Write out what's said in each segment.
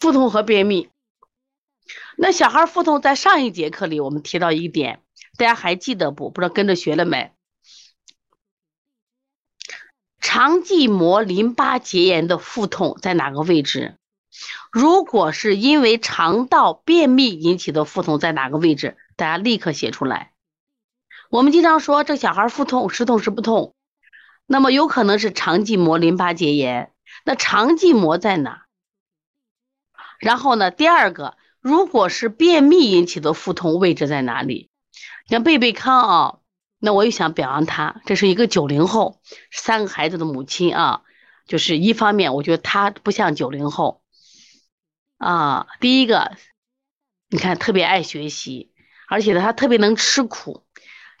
腹痛和便秘。那小孩腹痛，在上一节课里我们提到一点，大家还记得不？不知道跟着学了没？肠系膜淋巴结炎的腹痛在哪个位置？如果是因为肠道便秘引起的腹痛，在哪个位置？大家立刻写出来。我们经常说这小孩腹痛，时痛时不痛，那么有可能是肠系膜淋巴结炎。那肠系膜在哪？然后呢？第二个，如果是便秘引起的腹痛，位置在哪里？像贝贝康啊，那我又想表扬他，这是一个九零后，三个孩子的母亲啊，就是一方面，我觉得他不像九零后啊。第一个，你看特别爱学习，而且呢，他特别能吃苦。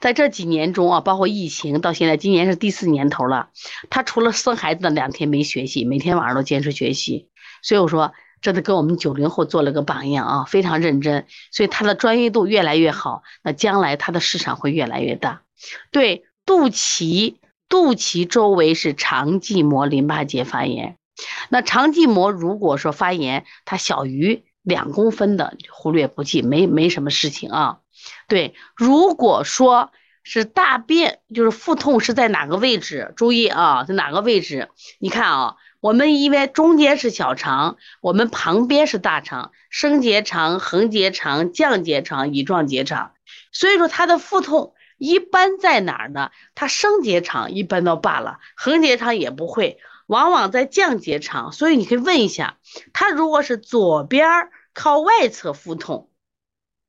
在这几年中啊，包括疫情到现在，今年是第四年头了。他除了生孩子的两天没学习，每天晚上都坚持学习。所以我说，这都给我们九零后做了个榜样啊，非常认真。所以他的专业度越来越好，那将来他的市场会越来越大。对，肚脐，肚脐周围是肠系膜淋巴结发炎。那肠系膜如果说发炎，它小于两公分的，忽略不计，没没什么事情啊。对，如果说是大便，就是腹痛是在哪个位置？注意啊，在哪个位置？你看啊，我们因为中间是小肠，我们旁边是大肠，升结肠、横结肠、降结肠、乙状结肠，所以说他的腹痛一般在哪儿呢？他升结肠一般都罢了，横结肠也不会，往往在降结肠。所以你可以问一下，他如果是左边靠外侧腹痛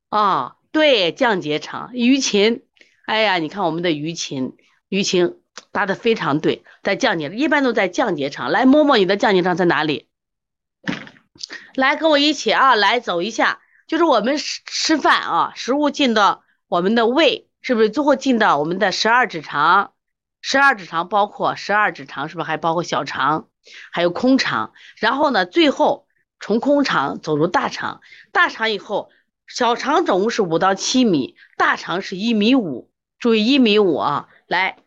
啊？对，降结肠，于琴，哎呀，你看我们的于琴，于琴答的非常对，在降解，一般都在降解肠。来摸摸你的降解肠在哪里？来跟我一起啊，来走一下，就是我们吃吃饭啊，食物进到我们的胃，是不是最后进到我们的十二指肠？十二指肠包括十二指肠，是不是还包括小肠，还有空肠？然后呢，最后从空肠走入大肠，大肠以后。小肠总共是五到七米，大肠是一米五，注意一米五啊！来，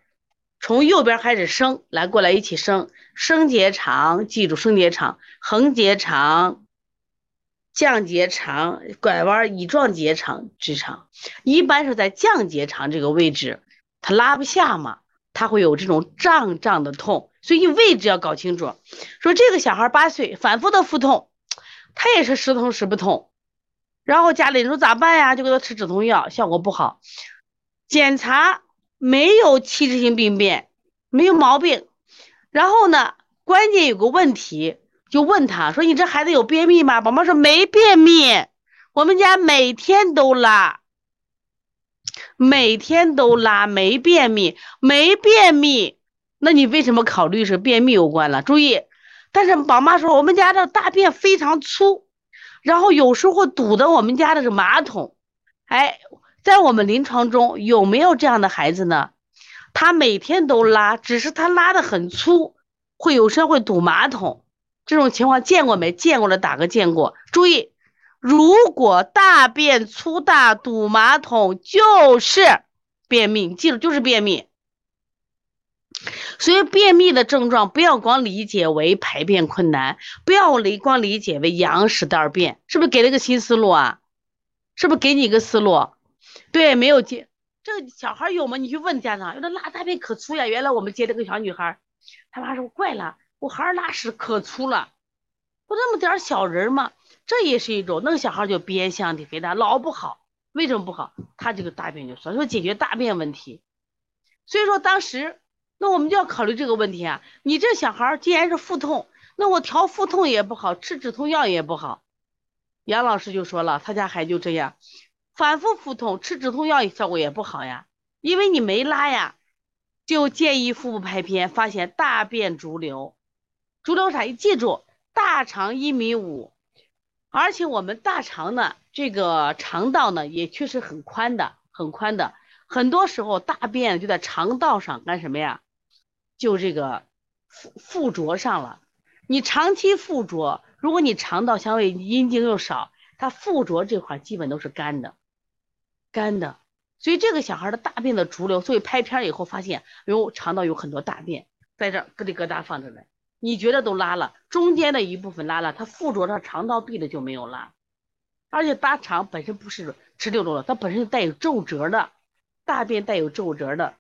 从右边开始升，来过来一起升，升结肠，记住升结肠，横结肠，降结肠，拐弯乙状结肠，直肠，一般是在降结肠这个位置，它拉不下嘛，它会有这种胀胀的痛，所以位置要搞清楚。说这个小孩八岁，反复的腹痛，他也是时痛时不痛。然后家里人说咋办呀？就给他吃止痛药，效果不好。检查没有器质性病变，没有毛病。然后呢，关键有个问题，就问他说：“你这孩子有便秘吗？”宝妈说：“没便秘，我们家每天都拉，每天都拉，没便秘，没便秘。那你为什么考虑是便秘有关了？注意，但是宝妈说我们家的大便非常粗。”然后有时候堵的我们家的是马桶，哎，在我们临床中有没有这样的孩子呢？他每天都拉，只是他拉的很粗，会有时候会堵马桶，这种情况见过没？见过的打个见过。注意，如果大便粗大堵马桶，就是便秘，记住就是便秘。所以便秘的症状不要光理解为排便困难，不要理光理解为羊屎蛋儿便，是不是给了个新思路啊？是不是给你一个思路？对，没有接这个小孩有吗？你去问家长，有的拉大便可粗呀。原来我们接了个小女孩，他妈说怪了，我孩儿拉屎可粗了，不那么点小人吗？这也是一种，那个小孩就边相体肥大，老不好。为什么不好？他这个大便就说说解决大便问题。所以说当时。那我们就要考虑这个问题啊！你这小孩既然是腹痛，那我调腹痛也不好，吃止痛药也不好。杨老师就说了，他家孩子就这样，反复腹痛，吃止痛药效果也不好呀，因为你没拉呀。就建议腹部拍片，发现大便逐流，逐流啥？你记住，大肠一米五，而且我们大肠呢，这个肠道呢也确实很宽的，很宽的，很多时候大便就在肠道上干什么呀？就这个附附着上了，你长期附着，如果你肠道相对阴茎又少，它附着这块基本都是干的，干的。所以这个小孩的大便的逐流，所以拍片以后发现，哎呦，肠道有很多大便在这咯里咯哒放着呢。你觉得都拉了，中间的一部分拉了，它附着上肠道壁的就没有拉。而且大肠本身不是直溜溜的，它本身带有皱褶的，大便带有皱褶的，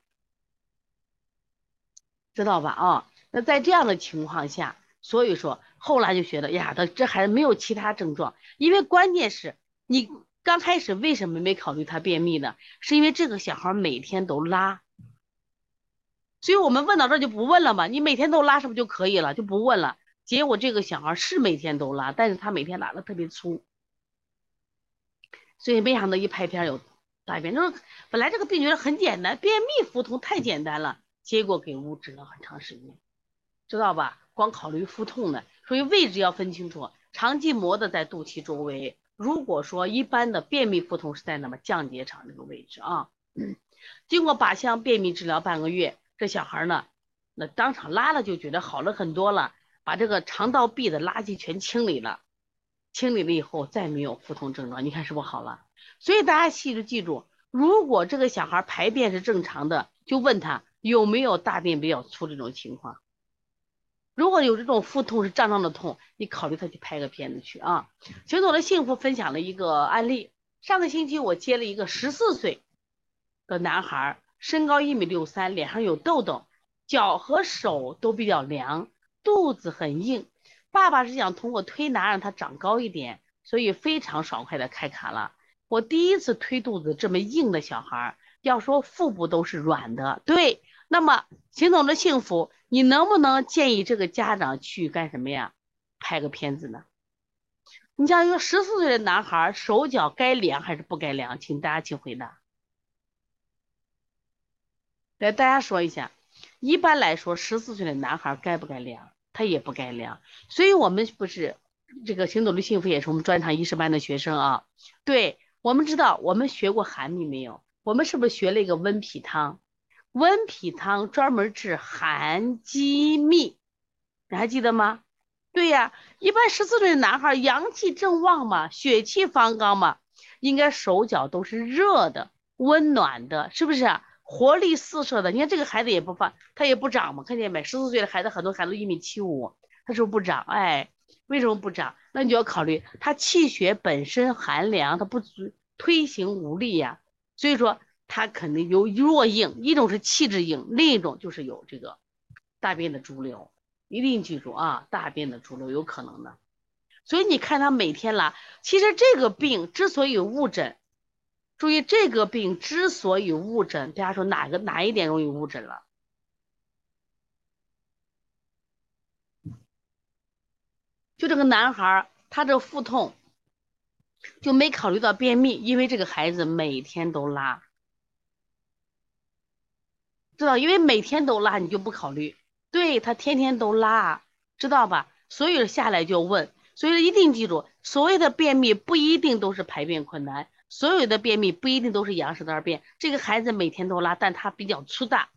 知道吧？啊，那在这样的情况下，所以说后来就觉得呀，他这孩子没有其他症状，因为关键是你刚开始为什么没考虑他便秘呢？是因为这个小孩每天都拉，所以我们问到这就不问了嘛，你每天都拉是不是就可以了？就不问了。结果这个小孩是每天都拉，但是他每天拉的特别粗。所以没想到一拍片有大便，就是本来这个病觉得很简单，便秘腹痛太简单了，结果给误治了很长时间，知道吧？光考虑腹痛的，所以位置要分清楚，肠系膜的在肚脐周围。如果说一般的便秘腹痛是在那么降结肠这个位置啊，经过靶向便秘治疗半个月，这小孩呢，那当场拉了就觉得好了很多了，把这个肠道壁的垃圾全清理了。清理了以后再没有腹痛症状，你看是不好了？所以大家记住记住，如果这个小孩排便是正常的，就问他有没有大便比较粗这种情况。如果有这种腹痛是胀胀的痛，你考虑他去拍个片子去啊。行走的幸福分享了一个案例，上个星期我接了一个十四岁的男孩，身高一米六三，脸上有痘痘，脚和手都比较凉，肚子很硬。爸爸是想通过推拿让他长高一点，所以非常爽快的开卡了。我第一次推肚子这么硬的小孩，要说腹部都是软的，对。那么行走的幸福，你能不能建议这个家长去干什么呀？拍个片子呢？你像一个十四岁的男孩，手脚该凉还是不该凉？请大家请回答。来，大家说一下，一般来说，十四岁的男孩该不该凉？他也不该凉，所以我们不是这个行走的幸福，也是我们专场医师班的学生啊。对我们知道，我们学过寒秘没有？我们是不是学了一个温脾汤？温脾汤专门治寒积秘，你还记得吗？对呀，一般十四岁的男孩阳气正旺嘛，血气方刚嘛，应该手脚都是热的、温暖的，是不是？啊活力四射的，你看这个孩子也不发，他也不长嘛，看见没？十四岁的孩子，很多孩子一米七五，他是不是不长，哎，为什么不长？那你就要考虑他气血本身寒凉，他不足推行无力呀，所以说他肯定有弱硬，一种是气质硬，另一种就是有这个大便的潴留，一定记住啊，大便的潴留有可能的，所以你看他每天拉，其实这个病之所以误诊。注意这个病之所以误诊，大家说哪个哪一点容易误诊了？就这个男孩，他这腹痛就没考虑到便秘，因为这个孩子每天都拉，知道？因为每天都拉，你就不考虑。对他天天都拉，知道吧？所以下来就问，所以一定记住，所谓的便秘不一定都是排便困难。所有的便秘不一定都是羊屎蛋便，这个孩子每天都拉，但他比较粗大，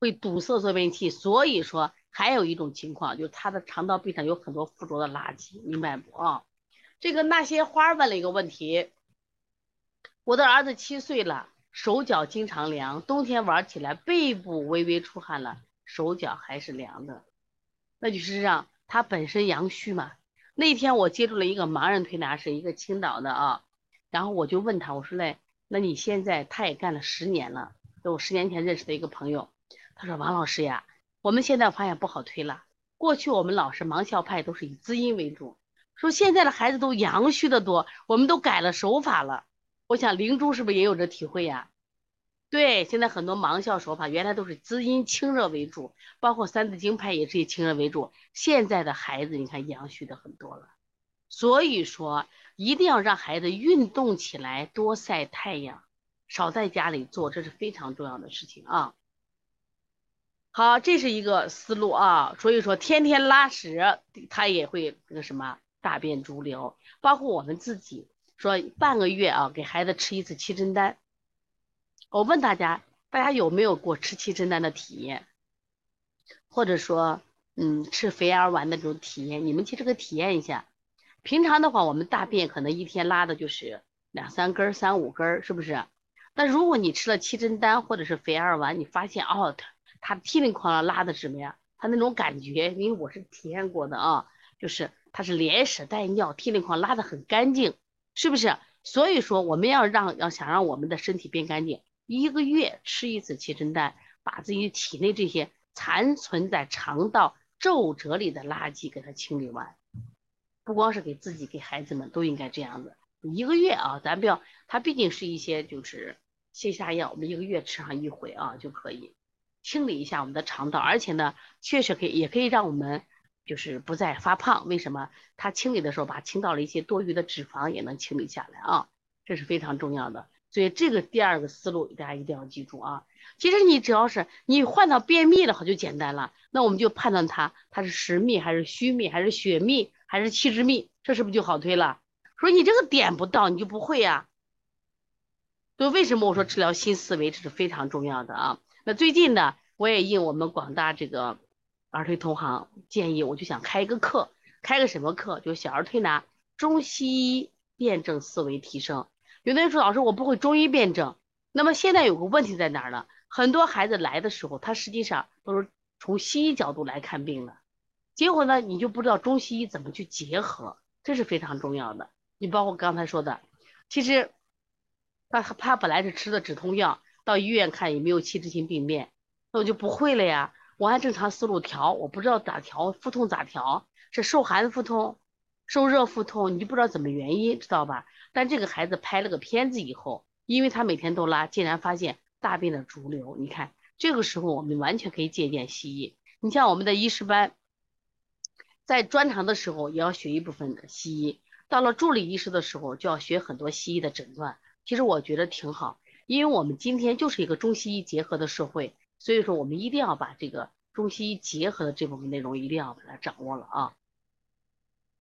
会堵塞坐便器，所以说还有一种情况就是他的肠道壁上有很多附着的垃圾，明白不啊？这个那些花问了一个问题，我的儿子七岁了，手脚经常凉，冬天玩起来背部微微出汗了，手脚还是凉的，那就是让他本身阳虚嘛。那天我接触了一个盲人推拿师，一个青岛的啊。然后我就问他，我说嘞，那你现在他也干了十年了，就我十年前认识的一个朋友。他说王老师呀，我们现在发现不好推了。过去我们老是盲校派都是以滋阴为主，说现在的孩子都阳虚的多，我们都改了手法了。我想灵珠是不是也有这体会呀？对，现在很多盲校手法原来都是滋阴清热为主，包括三字经派也是以清热为主。现在的孩子你看阳虚的很多了，所以说。一定要让孩子运动起来，多晒太阳，少在家里坐，这是非常重要的事情啊。好，这是一个思路啊。所以说，天天拉屎，他也会那个什么大便潴留。包括我们自己说，半个月啊，给孩子吃一次七珍丹。我问大家，大家有没有过吃七珍丹的体验？或者说，嗯，吃肥儿丸的这种体验？你们去这个体验一下。平常的话，我们大便可能一天拉的就是两三根、三五根，是不是？那如果你吃了七珍丹或者是肥儿丸，你发现哦，它它噼里哐啦拉的什么呀？他那种感觉，因为我是体验过的啊，就是他是连屎带尿，涕零框拉的很干净，是不是？所以说我们要让要想让我们的身体变干净，一个月吃一次七珍丹，把自己体内这些残存在肠道皱褶里的垃圾给它清理完。不光是给自己，给孩子们都应该这样子。一个月啊，咱不要，它毕竟是一些就是泻下药，我们一个月吃上一回啊就可以清理一下我们的肠道，而且呢，确实可以，也可以让我们就是不再发胖。为什么？它清理的时候把清到了一些多余的脂肪也能清理下来啊，这是非常重要的。所以这个第二个思路大家一定要记住啊。其实你只要是你换到便秘的话就简单了，那我们就判断它它是实秘还是虚秘还是血秘还是气滞秘，这是不是就好推了？说你这个点不到，你就不会呀。所以为什么我说治疗新思维这是非常重要的啊？那最近呢，我也应我们广大这个儿推同行建议，我就想开一个课，开个什么课？就小儿推拿中西医辩证思维提升。有的人说老师我不会中医辩证，那么现在有个问题在哪儿呢？很多孩子来的时候，他实际上都是从西医角度来看病的，结果呢，你就不知道中西医怎么去结合，这是非常重要的。你包括刚才说的，其实他他本来是吃的止痛药，到医院看也没有器质性病变，那我就不会了呀。我按正常思路调，我不知道咋调，腹痛咋调？是受寒腹痛，受热腹痛，你就不知道怎么原因，知道吧？但这个孩子拍了个片子以后，因为他每天都拉，竟然发现大便的逐流。你看，这个时候我们完全可以借鉴西医。你像我们的医师班，在专长的时候也要学一部分的西医。到了助理医师的时候，就要学很多西医的诊断。其实我觉得挺好，因为我们今天就是一个中西医结合的社会，所以说我们一定要把这个中西医结合的这部分内容一定要把它掌握了啊。